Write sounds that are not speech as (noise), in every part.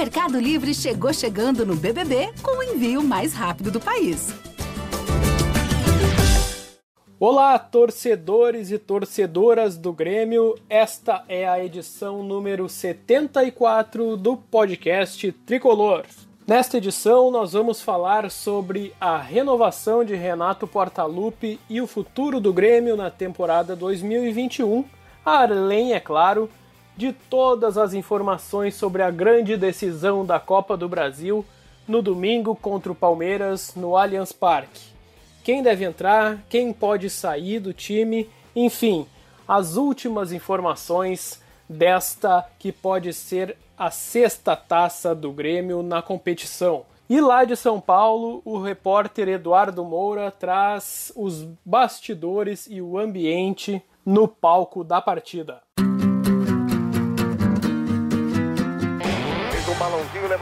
Mercado Livre chegou chegando no BBB com o envio mais rápido do país. Olá, torcedores e torcedoras do Grêmio. Esta é a edição número 74 do podcast Tricolor. Nesta edição, nós vamos falar sobre a renovação de Renato Portaluppi e o futuro do Grêmio na temporada 2021, além, é claro, de todas as informações sobre a grande decisão da Copa do Brasil no domingo contra o Palmeiras no Allianz Parque quem deve entrar, quem pode sair do time, enfim, as últimas informações desta que pode ser a sexta taça do Grêmio na competição. E lá de São Paulo, o repórter Eduardo Moura traz os bastidores e o ambiente no palco da partida.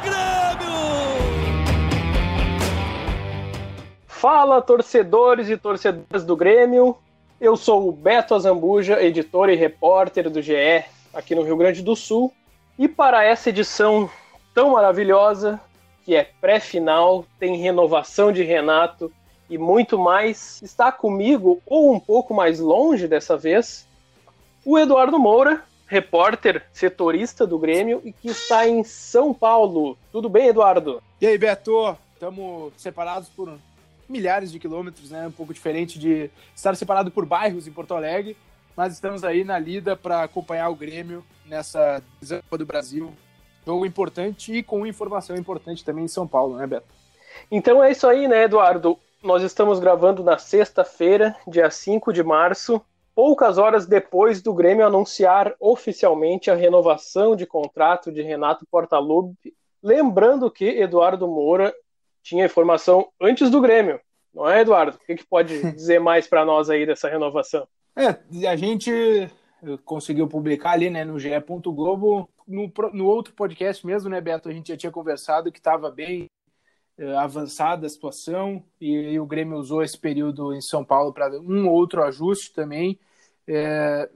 Grêmio! Fala, torcedores e torcedoras do Grêmio. Eu sou o Beto Azambuja, editor e repórter do GE aqui no Rio Grande do Sul. E para essa edição tão maravilhosa, que é pré-final, tem renovação de Renato e muito mais, está comigo, ou um pouco mais longe dessa vez, o Eduardo Moura, repórter setorista do Grêmio e que está em São Paulo. Tudo bem, Eduardo? E aí, Beto? Estamos separados por milhares de quilômetros, né? Um pouco diferente de estar separado por bairros em Porto Alegre, mas estamos aí na lida para acompanhar o Grêmio nessa Copa do Brasil. Jogo importante e com informação importante também em São Paulo, né, Beto? Então é isso aí, né, Eduardo? Nós estamos gravando na sexta-feira, dia 5 de março, poucas horas depois do Grêmio anunciar oficialmente a renovação de contrato de Renato Portaluppi. Lembrando que Eduardo Moura tinha informação antes do Grêmio, não é, Eduardo? O que, que pode (laughs) dizer mais para nós aí dessa renovação? É, a gente conseguiu publicar ali, né, no GE. Globo, no, no outro podcast mesmo, né, Beto? A gente já tinha conversado que estava bem é, avançada a situação e, e, o Grêmio usou esse período em São Paulo para um outro ajuste também. É,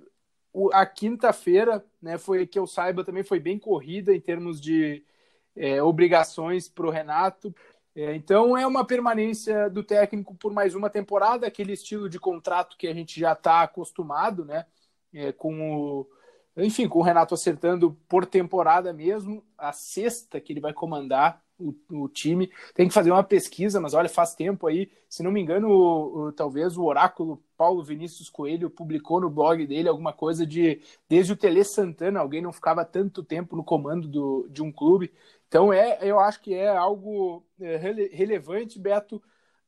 o, a quinta-feira, né, foi que eu saiba também foi bem corrida em termos de é, obrigações para o Renato. É, então é uma permanência do técnico por mais uma temporada, aquele estilo de contrato que a gente já está acostumado, né? É, com o, enfim, com o Renato acertando por temporada mesmo, a sexta que ele vai comandar o, o, time. Tem que fazer uma pesquisa, mas olha, faz tempo aí. Se não me engano, o, o, talvez o oráculo Paulo Vinícius Coelho publicou no blog dele alguma coisa de desde o Tele Santana, alguém não ficava tanto tempo no comando do, de um clube. Então é, eu acho que é algo é, rele, relevante, Beto.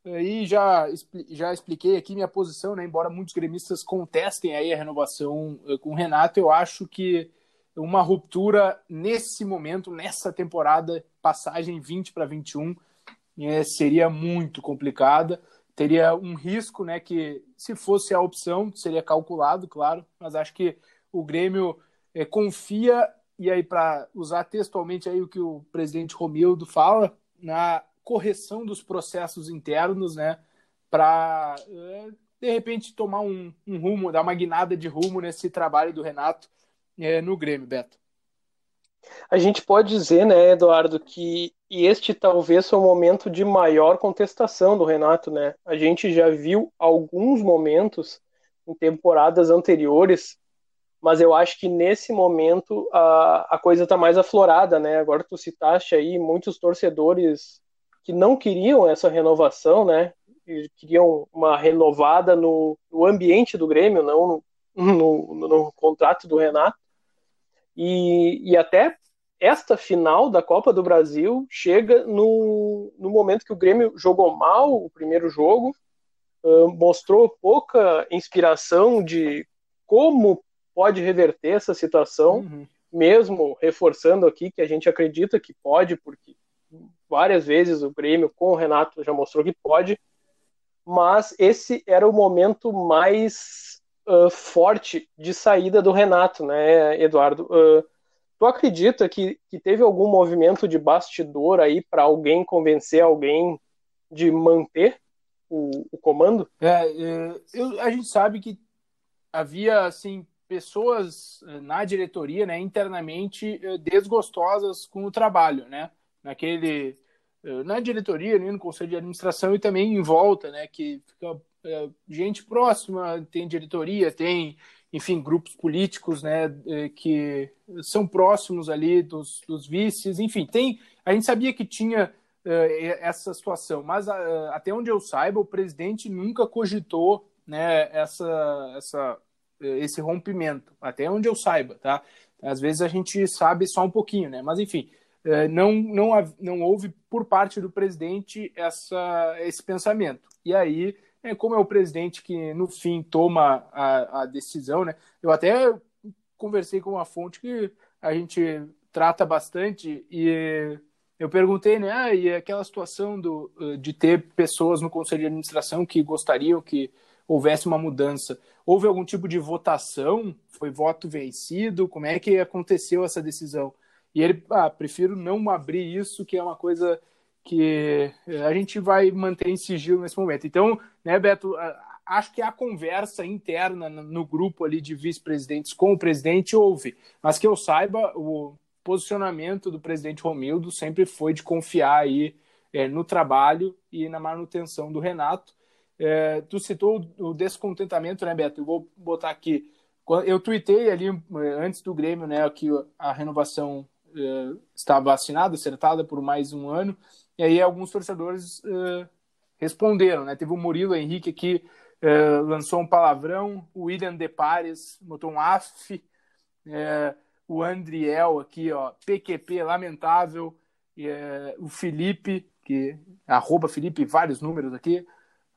E já, já expliquei aqui minha posição, né? Embora muitos gremistas contestem aí a renovação eh, com o Renato, eu acho que uma ruptura nesse momento, nessa temporada, passagem 20 para 21, é, seria muito complicada. Teria um risco, né? Que se fosse a opção, seria calculado, claro, mas acho que o Grêmio é, confia, e aí, para usar textualmente aí o que o presidente Romildo fala, na correção dos processos internos, né? Para é, de repente tomar um, um, rumo, dar uma guinada de rumo nesse trabalho do Renato é, no Grêmio, Beto. A gente pode dizer, né, Eduardo, que este talvez foi o momento de maior contestação do Renato, né? A gente já viu alguns momentos em temporadas anteriores, mas eu acho que nesse momento a, a coisa está mais aflorada, né? Agora tu citaste aí muitos torcedores que não queriam essa renovação, né? E queriam uma renovada no, no ambiente do Grêmio, não no, no, no contrato do Renato. E, e até esta final da Copa do Brasil chega no, no momento que o Grêmio jogou mal o primeiro jogo, uh, mostrou pouca inspiração de como pode reverter essa situação. Uhum. mesmo reforçando aqui que a gente acredita que pode, porque várias vezes o Grêmio com o Renato já mostrou que pode, mas esse era o momento mais uh, forte de saída do Renato, né, Eduardo? Uh, tu acredita que, que teve algum movimento de bastidor aí para alguém convencer alguém de manter o, o comando? É, é, eu, a gente sabe que havia assim pessoas na diretoria, né, internamente desgostosas com o trabalho, né, naquele eh, na diretoria, né, no conselho de administração e também em volta, né, que fica é, gente próxima, tem diretoria, tem, enfim, grupos políticos, né, que são próximos ali dos, dos vices, enfim, tem, a gente sabia que tinha essa situação, mas até onde eu saiba, o presidente nunca cogitou, né, essa, essa esse rompimento, até onde eu saiba, tá? Às vezes a gente sabe só um pouquinho, né? Mas enfim, não, não, não houve por parte do presidente essa, esse pensamento. E aí, é, como é o presidente que no fim toma a, a decisão, né? Eu até conversei com uma fonte que a gente trata bastante e eu perguntei, né? Ah, e aquela situação do, de ter pessoas no conselho de administração que gostariam que houvesse uma mudança. Houve algum tipo de votação? Foi voto vencido? Como é que aconteceu essa decisão? E ele, ah, prefiro não abrir isso, que é uma coisa que a gente vai manter em sigilo nesse momento. Então, né, Beto, acho que a conversa interna no grupo ali de vice-presidentes com o presidente houve, mas que eu saiba, o posicionamento do presidente Romildo sempre foi de confiar aí é, no trabalho e na manutenção do Renato. É, tu citou o descontentamento, né, Beto? Eu vou botar aqui. Eu tuitei ali antes do Grêmio, né, que a renovação é, estava assinada, acertada por mais um ano, e aí alguns torcedores é, responderam, né? Teve o Murilo Henrique aqui, é, lançou um palavrão, o William Depares botou um af, o Andriel aqui, ó, PQP, lamentável, o Felipe, que arroba Felipe, vários números aqui,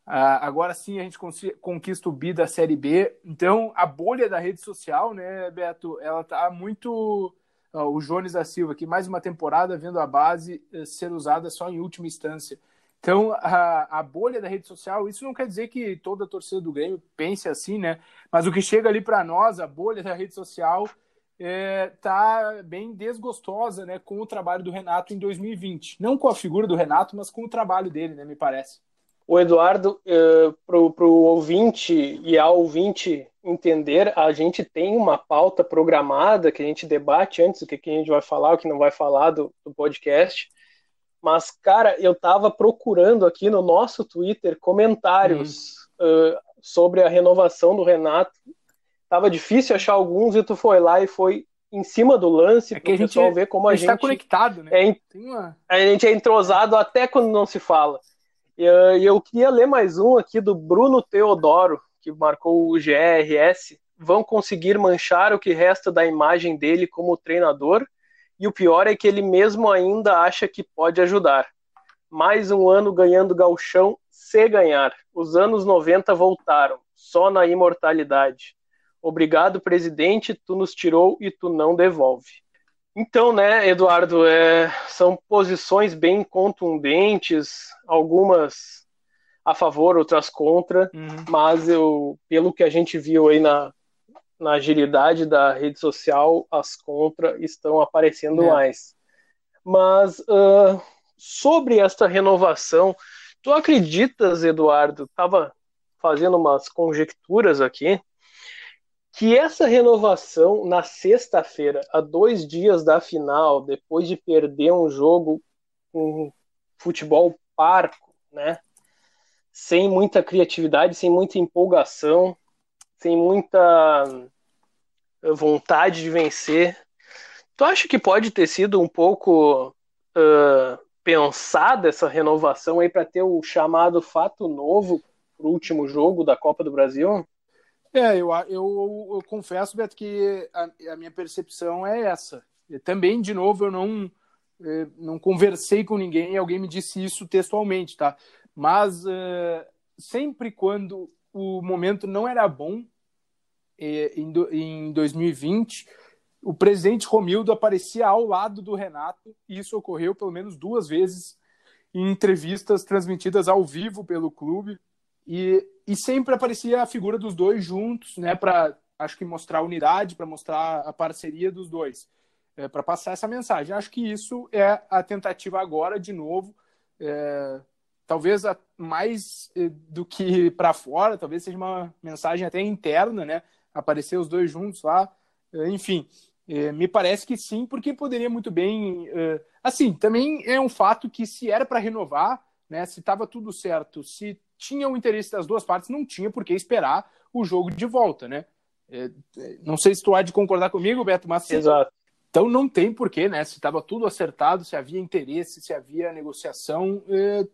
Uh, agora sim a gente conquista o bi da Série B. Então a bolha da rede social, né, Beto, ela tá muito. Uh, o Jones da Silva aqui, mais uma temporada vendo a base uh, ser usada só em última instância. Então a, a bolha da rede social, isso não quer dizer que toda a torcida do Grêmio pense assim, né? Mas o que chega ali para nós, a bolha da rede social, é, tá bem desgostosa, né, com o trabalho do Renato em 2020. Não com a figura do Renato, mas com o trabalho dele, né, me parece o Eduardo, uh, para o ouvinte e ao ouvinte entender, a gente tem uma pauta programada que a gente debate antes o que, que a gente vai falar, o que não vai falar do, do podcast. Mas, cara, eu estava procurando aqui no nosso Twitter comentários uh, sobre a renovação do Renato. Tava difícil achar alguns e tu foi lá e foi em cima do lance é para o pessoal ver como a, a gente está conectado, né? É, uma... A gente é entrosado até quando não se fala. E eu queria ler mais um aqui do Bruno Teodoro, que marcou o GRS. Vão conseguir manchar o que resta da imagem dele como treinador, e o pior é que ele mesmo ainda acha que pode ajudar. Mais um ano ganhando galchão, se ganhar. Os anos 90 voltaram, só na imortalidade. Obrigado, presidente, tu nos tirou e tu não devolve. Então, né, Eduardo, é, são posições bem contundentes, algumas a favor, outras contra, uhum. mas eu, pelo que a gente viu aí na, na agilidade da rede social, as contra estão aparecendo é. mais. Mas uh, sobre esta renovação, tu acreditas, Eduardo? Estava fazendo umas conjecturas aqui que essa renovação na sexta-feira, a dois dias da final, depois de perder um jogo com futebol parco, né? Sem muita criatividade, sem muita empolgação, sem muita vontade de vencer. Tu acha que pode ter sido um pouco uh, pensada essa renovação aí para ter o chamado fato novo para o último jogo da Copa do Brasil? É, eu, eu, eu confesso, Beto, que a, a, minha percepção é essa. E também, de novo, eu não, é, não conversei com ninguém alguém me disse isso textualmente, tá? Mas uh, sempre quando o momento não era bom, é, em, em 2020, o presidente Romildo aparecia ao lado do Renato, e isso ocorreu pelo menos duas vezes em entrevistas transmitidas ao vivo pelo clube. E, e sempre aparecia a figura dos dois juntos, né, para acho que mostrar a unidade, para mostrar a parceria dos dois, é, para passar essa mensagem. Acho que isso é a tentativa agora, de novo, é, talvez a, mais é, do que para fora, talvez seja uma mensagem até interna, né, aparecer os dois juntos lá, é, enfim. É, me parece que sim, porque poderia muito bem. É, assim, também é um fato que se era para renovar, né, se estava tudo certo, se tinha o interesse das duas partes, não tinha por que esperar o jogo de volta, né? É, não sei se tu há de concordar comigo, Beto, mas. Exato. Então não tem porquê, né? Se estava tudo acertado, se havia interesse, se havia negociação, é,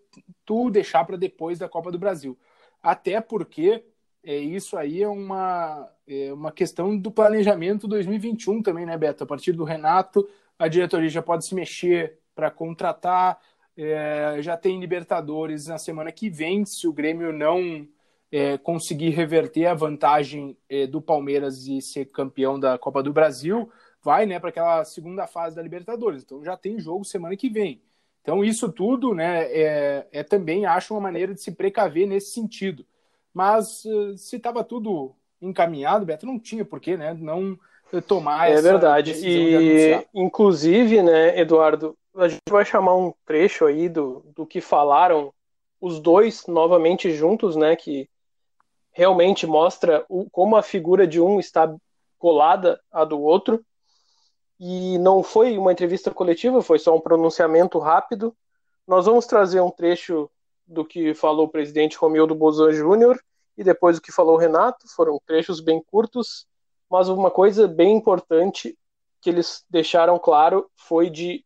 tu deixar para depois da Copa do Brasil. Até porque é, isso aí é uma, é uma questão do planejamento 2021 também, né, Beto? A partir do Renato, a diretoria já pode se mexer para contratar. É, já tem Libertadores na semana que vem, se o Grêmio não é, conseguir reverter a vantagem é, do Palmeiras e ser campeão da Copa do Brasil, vai né, para aquela segunda fase da Libertadores. Então já tem jogo semana que vem. Então isso tudo né, é, é também, acho, uma maneira de se precaver nesse sentido. Mas eh, se estava tudo encaminhado, Beto, não tinha porquê, né? Não tomar é essa verdade. E, inclusive, né, Eduardo, a gente vai chamar um trecho aí do, do que falaram os dois novamente juntos, né? Que realmente mostra o, como a figura de um está colada à do outro. E não foi uma entrevista coletiva, foi só um pronunciamento rápido. Nós vamos trazer um trecho do que falou o presidente Romildo Bolzan Júnior e depois do que falou o Renato. Foram trechos bem curtos, mas uma coisa bem importante que eles deixaram claro foi de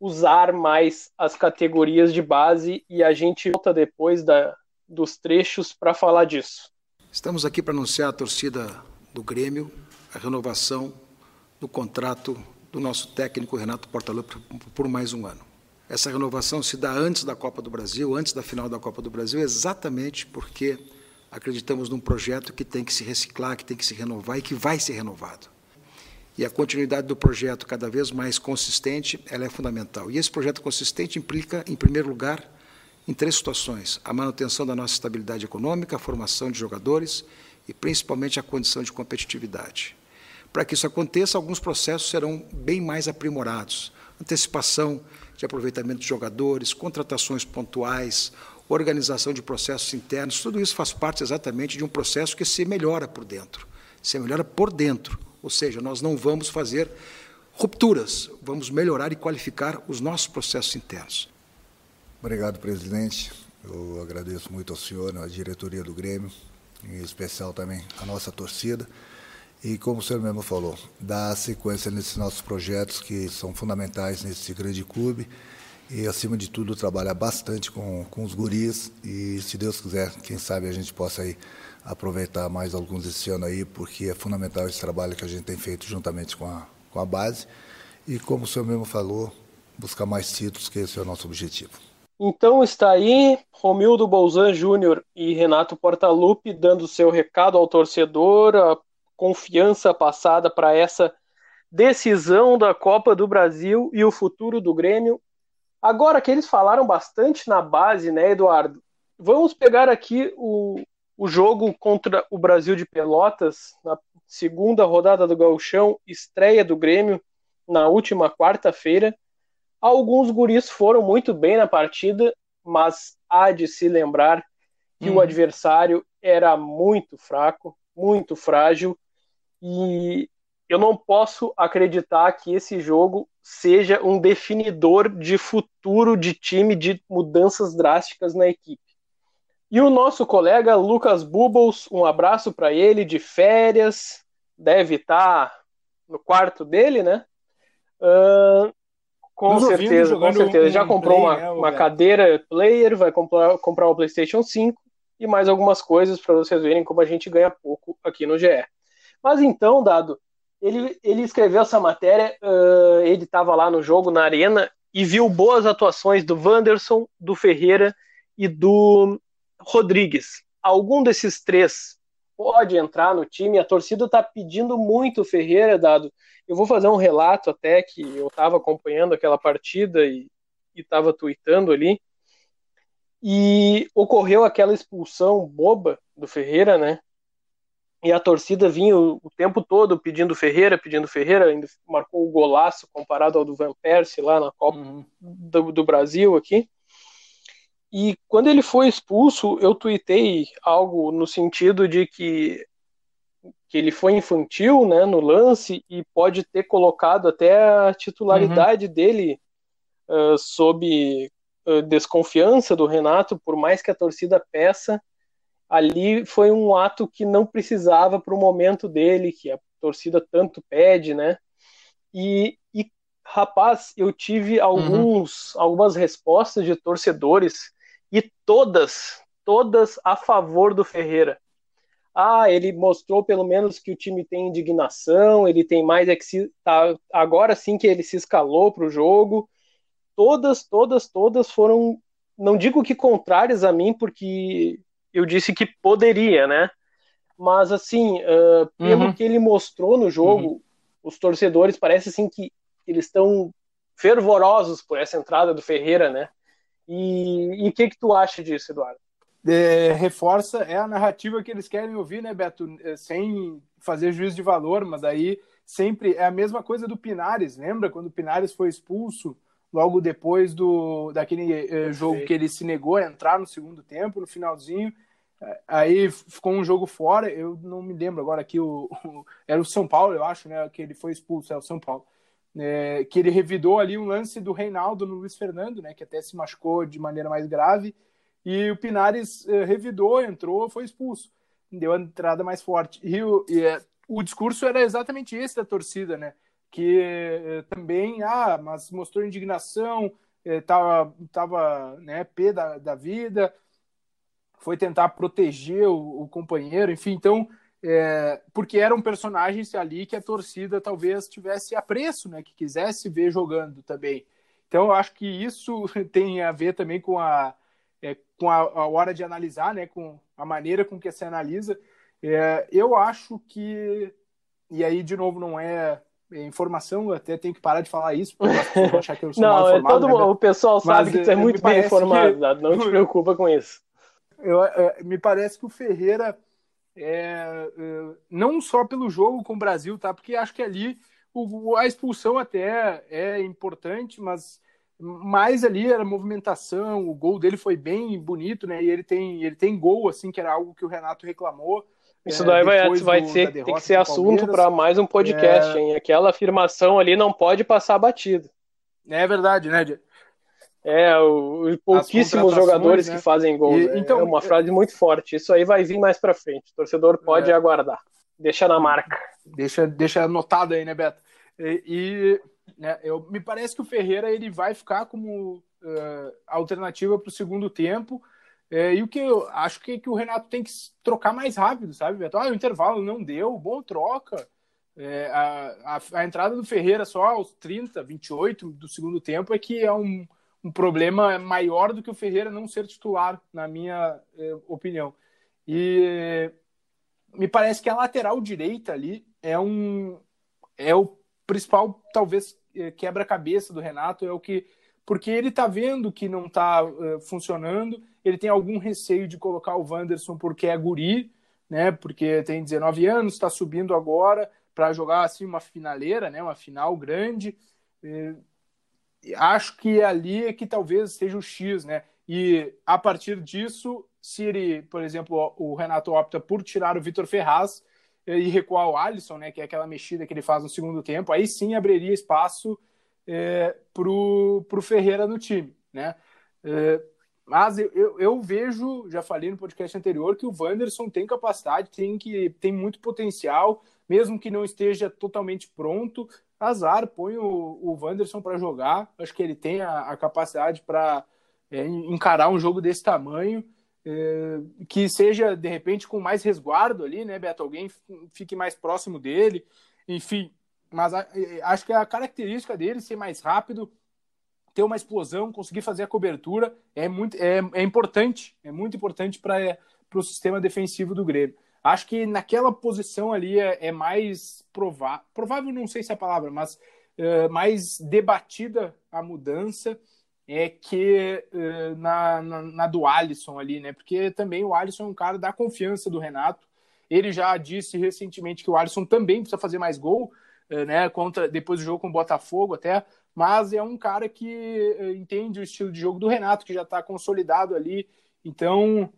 usar mais as categorias de base e a gente volta depois da, dos trechos para falar disso. Estamos aqui para anunciar a torcida do Grêmio, a renovação do contrato do nosso técnico Renato Portaluppi por mais um ano. Essa renovação se dá antes da Copa do Brasil, antes da final da Copa do Brasil, exatamente porque acreditamos num projeto que tem que se reciclar, que tem que se renovar e que vai ser renovado. E a continuidade do projeto cada vez mais consistente, ela é fundamental. E esse projeto consistente implica, em primeiro lugar, em três situações: a manutenção da nossa estabilidade econômica, a formação de jogadores e principalmente a condição de competitividade. Para que isso aconteça, alguns processos serão bem mais aprimorados. Antecipação de aproveitamento de jogadores, contratações pontuais, organização de processos internos, tudo isso faz parte exatamente de um processo que se melhora por dentro. Se melhora por dentro, ou seja, nós não vamos fazer rupturas, vamos melhorar e qualificar os nossos processos internos. Obrigado, presidente. Eu agradeço muito ao senhor, à diretoria do Grêmio, em especial também a nossa torcida. E como o senhor mesmo falou, dar sequência nesses nossos projetos que são fundamentais nesse grande clube e, acima de tudo, trabalhar bastante com, com os guris e, se Deus quiser, quem sabe a gente possa aí aproveitar mais alguns esse ano aí, porque é fundamental esse trabalho que a gente tem feito juntamente com a, com a base. E, como o senhor mesmo falou, buscar mais títulos, que esse é o nosso objetivo. Então está aí Romildo Bolzan Júnior e Renato Portaluppi dando seu recado ao torcedor, a confiança passada para essa decisão da Copa do Brasil e o futuro do Grêmio. Agora que eles falaram bastante na base, né, Eduardo? Vamos pegar aqui o, o jogo contra o Brasil de Pelotas, na segunda rodada do Gauchão, estreia do Grêmio na última quarta-feira. Alguns guris foram muito bem na partida, mas há de se lembrar que hum. o uhum. adversário era muito fraco, muito frágil e eu não posso acreditar que esse jogo seja um definidor de futuro de time, de mudanças drásticas na equipe. E o nosso colega Lucas Bubbles, um abraço para ele, de férias, deve estar no quarto dele, né? Uh, com Nos certeza, com certeza. Um Já comprou play, uma, né, uma cadeira player, vai comprar, comprar um PlayStation 5 e mais algumas coisas para vocês verem como a gente ganha pouco aqui no GE. Mas então, Dado, ele, ele escreveu essa matéria, uh, ele estava lá no jogo, na arena, e viu boas atuações do Wanderson, do Ferreira e do Rodrigues. Algum desses três pode entrar no time. A torcida está pedindo muito o Ferreira, dado. Eu vou fazer um relato até que eu estava acompanhando aquela partida e estava tweetando ali. E ocorreu aquela expulsão boba do Ferreira, né? E a torcida vinha o, o tempo todo pedindo Ferreira, pedindo Ferreira, ainda marcou o golaço comparado ao do Van Persie lá na Copa uhum. do, do Brasil aqui. E quando ele foi expulso, eu tuitei algo no sentido de que, que ele foi infantil né, no lance e pode ter colocado até a titularidade uhum. dele uh, sob uh, desconfiança do Renato, por mais que a torcida peça. Ali foi um ato que não precisava para o momento dele, que a torcida tanto pede, né? E, e rapaz, eu tive uhum. alguns, uhum. algumas respostas de torcedores e todas, todas a favor do Ferreira. Ah, ele mostrou pelo menos que o time tem indignação, ele tem mais é que se, tá, agora sim que ele se escalou para o jogo. Todas, todas, todas foram, não digo que contrárias a mim, porque eu disse que poderia, né? Mas assim, uh, pelo uhum. que ele mostrou no jogo, uhum. os torcedores parece assim que eles estão fervorosos por essa entrada do Ferreira, né? E o que, que tu acha disso, Eduardo? É, reforça, é a narrativa que eles querem ouvir, né, Beto? É, sem fazer juízo de valor, mas aí sempre é a mesma coisa do Pinares. Lembra quando o Pinares foi expulso logo depois do daquele eh, jogo que ele se negou a entrar no segundo tempo, no finalzinho? É, aí ficou um jogo fora. Eu não me lembro agora aqui o, o era o São Paulo, eu acho, né? Que ele foi expulso, é o São Paulo é, que ele revidou ali um lance do Reinaldo no Luiz Fernando, né, que até se machucou de maneira mais grave, e o Pinares é, revidou, entrou, foi expulso, deu a entrada mais forte. E, o, e é, o discurso era exatamente esse da torcida, né, que é, também, ah, mas mostrou indignação, é, tava, tava né, pé da, da vida, foi tentar proteger o, o companheiro, enfim, então é, porque eram personagens ali que a torcida talvez tivesse apreço, né, que quisesse ver jogando também. Então eu acho que isso (laughs) tem a ver também com a, é, com a, a, hora de analisar, né, com a maneira com que se analisa. É, eu acho que, e aí de novo não é, é informação, eu até tenho que parar de falar isso, porque eu achar que eu sou (laughs) não, é informado. Todo, né, o pessoal sabe que você é muito bem informado, que... (laughs) não te preocupa com isso. Eu, é, me parece que o Ferreira é, é, não só pelo jogo com o Brasil, tá? Porque acho que ali o, a expulsão até é importante, mas mais ali era movimentação, o gol dele foi bem bonito, né? E ele tem, ele tem gol, assim, que era algo que o Renato reclamou. Isso é, daí vai, vai do, ser, tem que ser assunto para mais um podcast, é... hein? Aquela afirmação ali não pode passar batido. É verdade, né, é, o, pouquíssimos jogadores né? que fazem gol. E, né? então, é uma frase muito forte. Isso aí vai vir mais para frente. O torcedor pode é. aguardar. Deixa na marca. Deixa, deixa anotado aí, né, Beto? E, e né, eu, me parece que o Ferreira ele vai ficar como uh, alternativa para o segundo tempo. É, e o que eu acho que, que o Renato tem que trocar mais rápido, sabe, Beto? Ah, o intervalo não deu, bom troca. É, a, a, a entrada do Ferreira só aos 30, 28 do segundo tempo é que é um um problema maior do que o Ferreira não ser titular, na minha eh, opinião. E me parece que a lateral direita ali é um é o principal talvez eh, quebra-cabeça do Renato, é o que porque ele está vendo que não está eh, funcionando, ele tem algum receio de colocar o Wanderson porque é guri, né? Porque tem 19 anos, está subindo agora para jogar assim uma finaleira, né? Uma final grande acho que ali é que talvez seja o X, né? E a partir disso, se ele, por exemplo, o Renato opta por tirar o Vitor Ferraz e recuar o Alisson, né? Que é aquela mexida que ele faz no segundo tempo, aí sim abriria espaço é, para o Ferreira no time, né? É, mas eu, eu, eu, vejo, já falei no podcast anterior, que o Wanderson tem capacidade, tem, que, tem muito potencial, mesmo que não esteja totalmente pronto, azar, põe o, o Wanderson para jogar. Acho que ele tem a, a capacidade para é, encarar um jogo desse tamanho, é, que seja de repente com mais resguardo ali, né, Beto? Alguém fique mais próximo dele, enfim. Mas a, é, acho que a característica dele ser mais rápido, ter uma explosão, conseguir fazer a cobertura é muito é, é importante, é muito importante para o sistema defensivo do Grêmio. Acho que naquela posição ali é, é mais provável, provável não sei se é a palavra, mas uh, mais debatida a mudança é que uh, na, na, na, do Alisson ali, né? Porque também o Alisson é um cara da confiança do Renato. Ele já disse recentemente que o Alisson também precisa fazer mais gol, uh, né? Contra, depois do jogo com o Botafogo até, mas é um cara que entende o estilo de jogo do Renato, que já está consolidado ali. Então,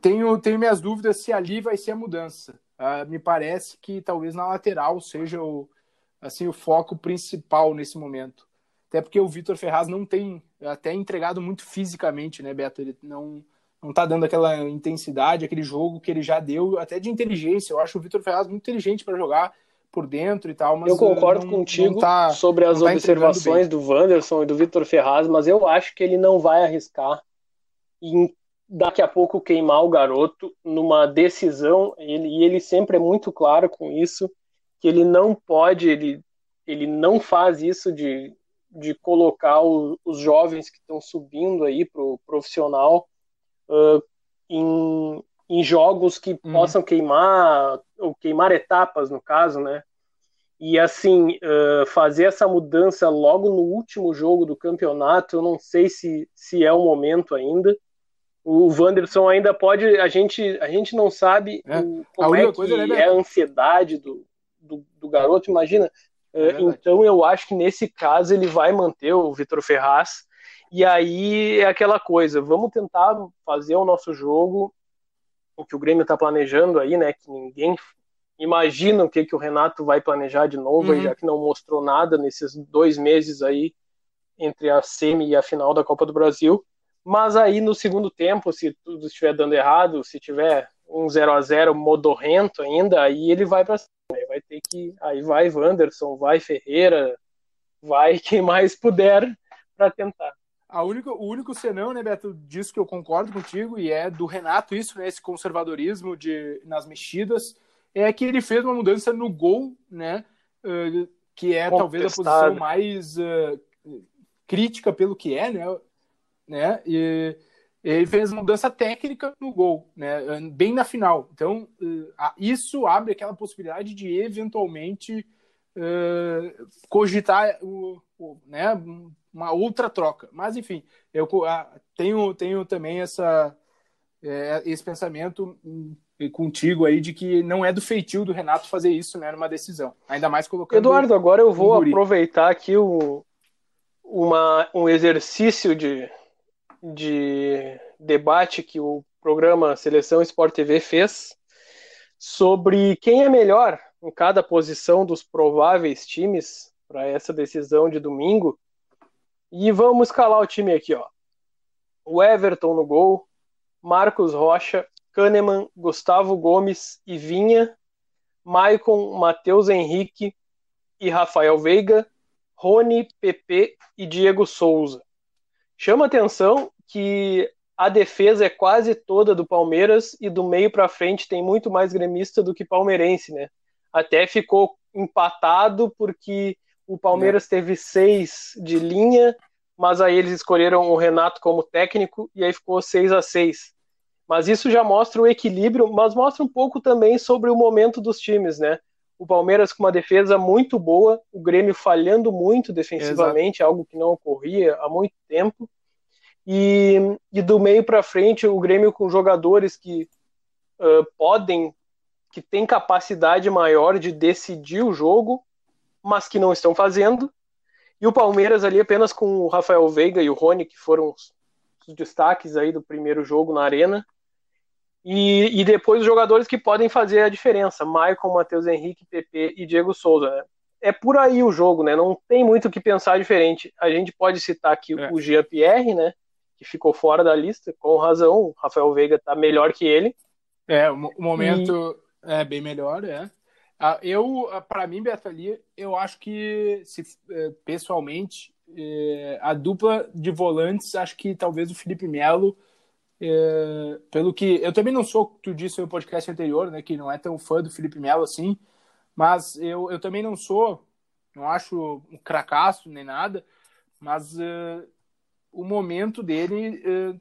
tenho, tenho minhas dúvidas se ali vai ser a mudança. Uh, me parece que talvez na lateral seja o, assim, o foco principal nesse momento. Até porque o Vitor Ferraz não tem até entregado muito fisicamente, né, Beto? Ele não não tá dando aquela intensidade, aquele jogo que ele já deu, até de inteligência. Eu acho o Vitor Ferraz muito inteligente para jogar por dentro e tal, mas eu concordo não, contigo não tá, sobre as tá observações do Wanderson e do Vitor Ferraz, mas eu acho que ele não vai arriscar em daqui a pouco queimar o garoto numa decisão, ele, e ele sempre é muito claro com isso, que ele não pode, ele, ele não faz isso de, de colocar o, os jovens que estão subindo aí pro profissional uh, em, em jogos que uhum. possam queimar, ou queimar etapas, no caso, né? E assim, uh, fazer essa mudança logo no último jogo do campeonato, eu não sei se, se é o momento ainda o Wanderson ainda pode. A gente, a gente não sabe é. o, como a é que coisa, né, é a ansiedade do, do, do garoto, imagina. É então eu acho que nesse caso ele vai manter o Vitor Ferraz. E aí é aquela coisa, vamos tentar fazer o nosso jogo, o que o Grêmio está planejando aí, né? Que ninguém imagina o que, que o Renato vai planejar de novo, uhum. já que não mostrou nada nesses dois meses aí entre a semi e a final da Copa do Brasil. Mas aí no segundo tempo, se tudo estiver dando errado, se tiver um 0 a 0 modorrento ainda, aí ele vai para cima. Aí vai ter que. Aí vai Wanderson, vai Ferreira, vai (laughs) quem mais puder para tentar. A única, o único senão, né, Beto, disso que eu concordo contigo, e é do Renato isso, né, esse conservadorismo de, nas mexidas, é que ele fez uma mudança no gol, né, uh, que é Contestado. talvez a posição mais uh, crítica pelo que é, né, né? E ele fez mudança técnica no gol, né? Bem na final. Então, eh, isso abre aquela possibilidade de eventualmente uh, cogitar o, o, né? uma outra troca. Mas, enfim, eu tenho, tenho também essa, é, esse pensamento hum, contigo aí de que não é do feitio do Renato fazer isso, né, numa decisão. Ainda mais colocando. Eduardo, agora eu vou aproveitar aqui o, uma, um exercício de, de debate que o programa Seleção Sport TV fez sobre quem é melhor em cada posição dos prováveis times para essa decisão de domingo. E vamos escalar o time aqui, ó. O Everton no gol, Marcos Rocha, Kahneman, Gustavo Gomes e Vinha, Maicon, Matheus Henrique e Rafael Veiga, Rony, Pepe e Diego Souza. Chama atenção que a defesa é quase toda do Palmeiras e do meio para frente tem muito mais gremista do que palmeirense, né? Até ficou empatado porque o Palmeiras é. teve seis de linha, mas aí eles escolheram o Renato como técnico e aí ficou 6 a 6 Mas isso já mostra o equilíbrio, mas mostra um pouco também sobre o momento dos times, né? O Palmeiras com uma defesa muito boa, o Grêmio falhando muito defensivamente, Exato. algo que não ocorria há muito tempo. E, e do meio para frente, o Grêmio com jogadores que uh, podem, que têm capacidade maior de decidir o jogo, mas que não estão fazendo. E o Palmeiras ali apenas com o Rafael Veiga e o Rony, que foram os, os destaques aí do primeiro jogo na Arena. E, e, depois os jogadores que podem fazer a diferença, Maicon, Matheus Henrique, PP e Diego Souza. Né? É por aí o jogo, né? Não tem muito o que pensar diferente. A gente pode citar aqui é. o Jean-Pierre, né? Que ficou fora da lista, com razão. O Rafael Veiga está melhor que ele. É, o momento e... é bem melhor, é. Ah, eu, ah, para mim, Beto, ali, eu acho que, se, é, pessoalmente, é, a dupla de volantes, acho que talvez o Felipe Melo, é, pelo que. Eu também não sou, tu disse no podcast anterior, né, que não é tão fã do Felipe Melo assim, mas eu, eu também não sou, não acho um cracaço nem nada, mas o momento dele uh,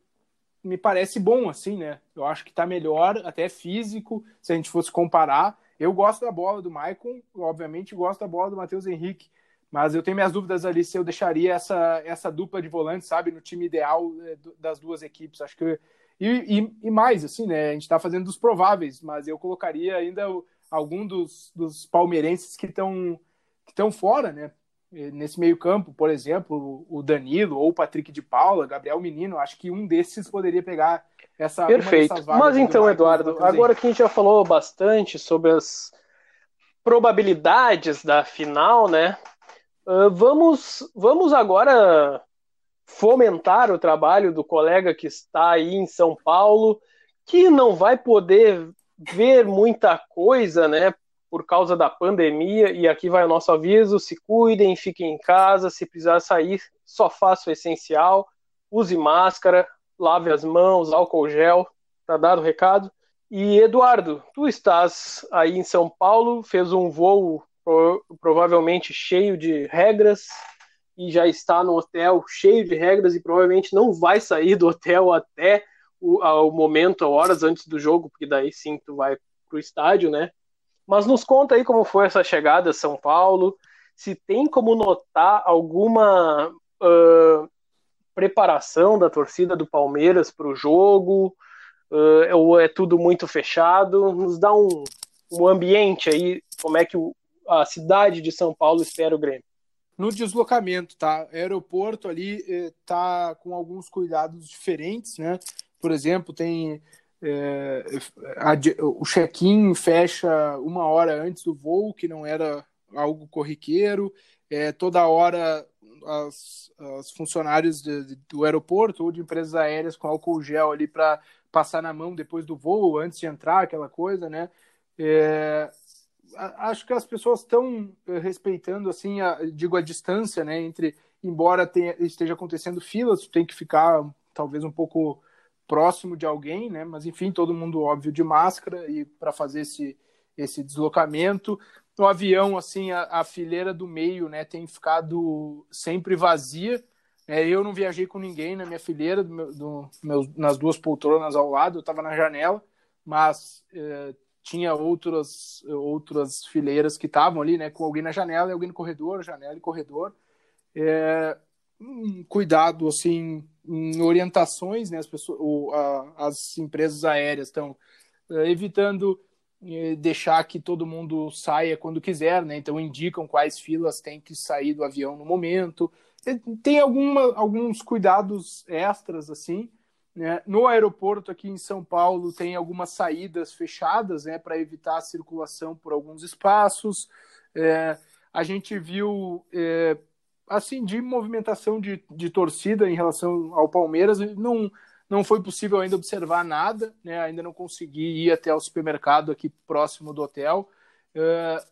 me parece bom, assim, né? Eu acho que tá melhor, até físico, se a gente fosse comparar. Eu gosto da bola do Maicon, obviamente gosto da bola do Matheus Henrique, mas eu tenho minhas dúvidas ali se eu deixaria essa, essa dupla de volantes, sabe, no time ideal é, das duas equipes. Acho que. E, e, e mais, assim, né? A gente tá fazendo dos prováveis, mas eu colocaria ainda algum dos, dos palmeirenses que estão que estão fora, né? Nesse meio campo, por exemplo, o Danilo ou o Patrick de Paula, Gabriel Menino, acho que um desses poderia pegar essa Perfeito. Mas então, Eduardo, agora que a gente já falou bastante sobre as probabilidades da final, né? Uh, vamos, vamos agora fomentar o trabalho do colega que está aí em São Paulo, que não vai poder ver muita coisa, né? Por causa da pandemia. E aqui vai o nosso aviso: se cuidem, fiquem em casa. Se precisar sair, só faça o essencial. Use máscara, lave as mãos, álcool gel. Tá dado o recado? E Eduardo, tu estás aí em São Paulo, fez um voo provavelmente cheio de regras e já está no hotel cheio de regras e provavelmente não vai sair do hotel até o, o momento, horas antes do jogo, porque daí sim tu vai pro estádio, né? Mas nos conta aí como foi essa chegada a São Paulo, se tem como notar alguma uh, preparação da torcida do Palmeiras para o jogo, uh, ou é tudo muito fechado? Nos dá um, um ambiente aí, como é que o, a cidade de São Paulo espera o Grêmio. No deslocamento, tá? O aeroporto ali eh, tá com alguns cuidados diferentes, né? Por exemplo, tem é, a, o check-in fecha uma hora antes do voo, que não era algo corriqueiro. É, toda hora as, as funcionários de, de, do aeroporto ou de empresas aéreas com álcool gel ali para passar na mão depois do voo, antes de entrar, aquela coisa, né? É, acho que as pessoas estão é, respeitando, assim, a, digo, a distância, né? Entre, embora tenha, esteja acontecendo filas, tem que ficar talvez um pouco próximo de alguém, né? Mas enfim, todo mundo óbvio de máscara e para fazer esse esse deslocamento. No avião, assim, a, a, fileira do meio, né, tem ficado sempre vazia. É, eu não viajei com ninguém na minha fileira, do meu, do, meu, nas duas poltronas ao lado, eu estava na janela, mas é, tinha outras, outras fileiras que estavam ali, né, com alguém na janela e alguém no corredor, janela e corredor. É, um cuidado, assim, em orientações, né, as, pessoas, o, a, as empresas aéreas estão é, evitando é, deixar que todo mundo saia quando quiser, né? Então indicam quais filas tem que sair do avião no momento. Tem alguma, alguns cuidados extras assim. Né? No aeroporto aqui em São Paulo tem algumas saídas fechadas, né, para evitar a circulação por alguns espaços. É, a gente viu é, assim, de movimentação de, de torcida em relação ao Palmeiras, não, não foi possível ainda observar nada, né? Ainda não consegui ir até o supermercado aqui próximo do hotel. Uh,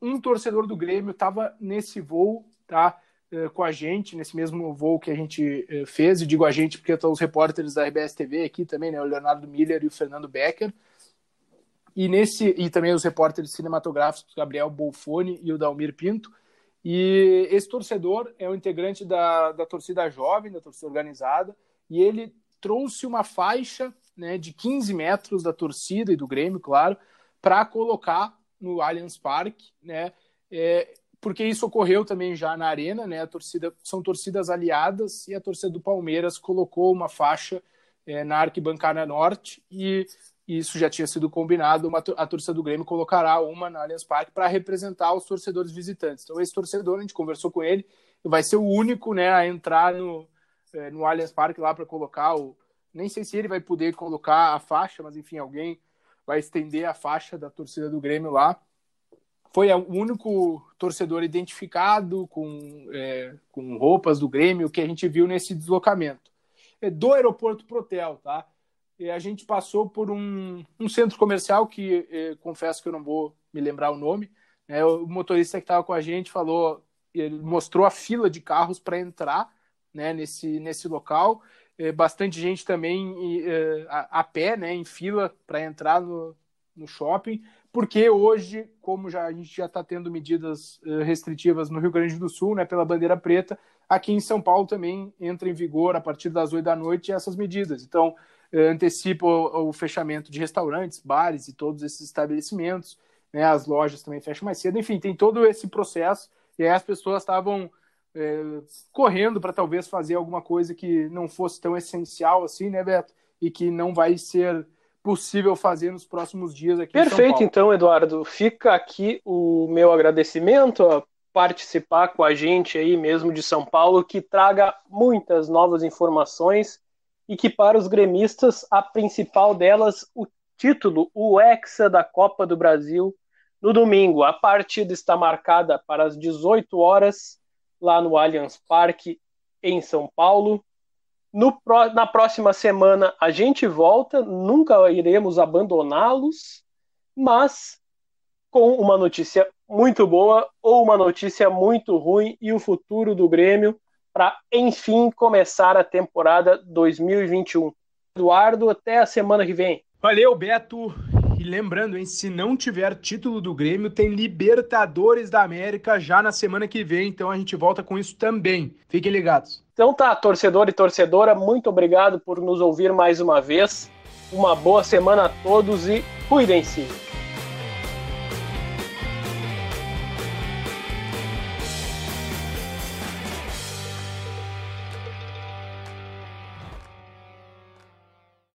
um torcedor do Grêmio estava nesse voo, tá? Uh, com a gente, nesse mesmo voo que a gente uh, fez, e digo a gente porque estão os repórteres da RBS TV aqui também, né? O Leonardo Miller e o Fernando Becker. E, nesse, e também os repórteres cinematográficos Gabriel Bolfone e o Dalmir Pinto. E esse torcedor é o integrante da, da torcida jovem, da torcida organizada, e ele trouxe uma faixa né, de 15 metros da torcida e do Grêmio, claro, para colocar no Allianz Parque, né? É, porque isso ocorreu também já na arena, né? A torcida são torcidas aliadas e a torcida do Palmeiras colocou uma faixa é, na arquibancada norte e isso já tinha sido combinado, uma, a torcida do Grêmio colocará uma na Allianz Parque para representar os torcedores visitantes. Então, esse torcedor, a gente conversou com ele, vai ser o único né, a entrar no, é, no Allianz Parque lá para colocar o. Nem sei se ele vai poder colocar a faixa, mas enfim, alguém vai estender a faixa da torcida do Grêmio lá. Foi o único torcedor identificado com, é, com roupas do Grêmio que a gente viu nesse deslocamento. É do aeroporto Protel, tá? A gente passou por um, um centro comercial que eh, confesso que eu não vou me lembrar o nome. Né? O motorista que estava com a gente falou, ele mostrou a fila de carros para entrar né, nesse, nesse local. Eh, bastante gente também eh, a, a, pé, né, em fila para entrar no, no shopping, porque hoje, como já, a gente já está tendo medidas restritivas no Rio Grande do Sul, né, pela bandeira preta, aqui em São Paulo também entra em vigor a partir das 8 da noite essas medidas. Então, eh, antecipa o, o fechamento de restaurantes, bares e todos esses estabelecimentos, né? As lojas também fecham mais cedo. Enfim, tem todo esse processo e aí as pessoas estavam é, correndo para talvez fazer alguma coisa que não fosse tão essencial assim, né, Beto? E que não vai ser possível fazer nos próximos dias aqui Perfeito, então, Eduardo. Fica aqui o meu agradecimento a participar com a gente aí mesmo de São Paulo, que traga muitas novas informações e que para os gremistas a principal delas o título, o Hexa da Copa do Brasil no domingo. A partida está marcada para as 18 horas lá no Allianz Parque em São Paulo. No, na próxima semana a gente volta, nunca iremos abandoná-los, mas com uma notícia muito boa ou uma notícia muito ruim e o futuro do Grêmio para enfim começar a temporada 2021. Eduardo, até a semana que vem. Valeu, Beto. E lembrando, hein, se não tiver título do Grêmio, tem Libertadores da América já na semana que vem, então a gente volta com isso também. Fiquem ligados. Então tá, torcedor e torcedora, muito obrigado por nos ouvir mais uma vez. Uma boa semana a todos e cuidem-se.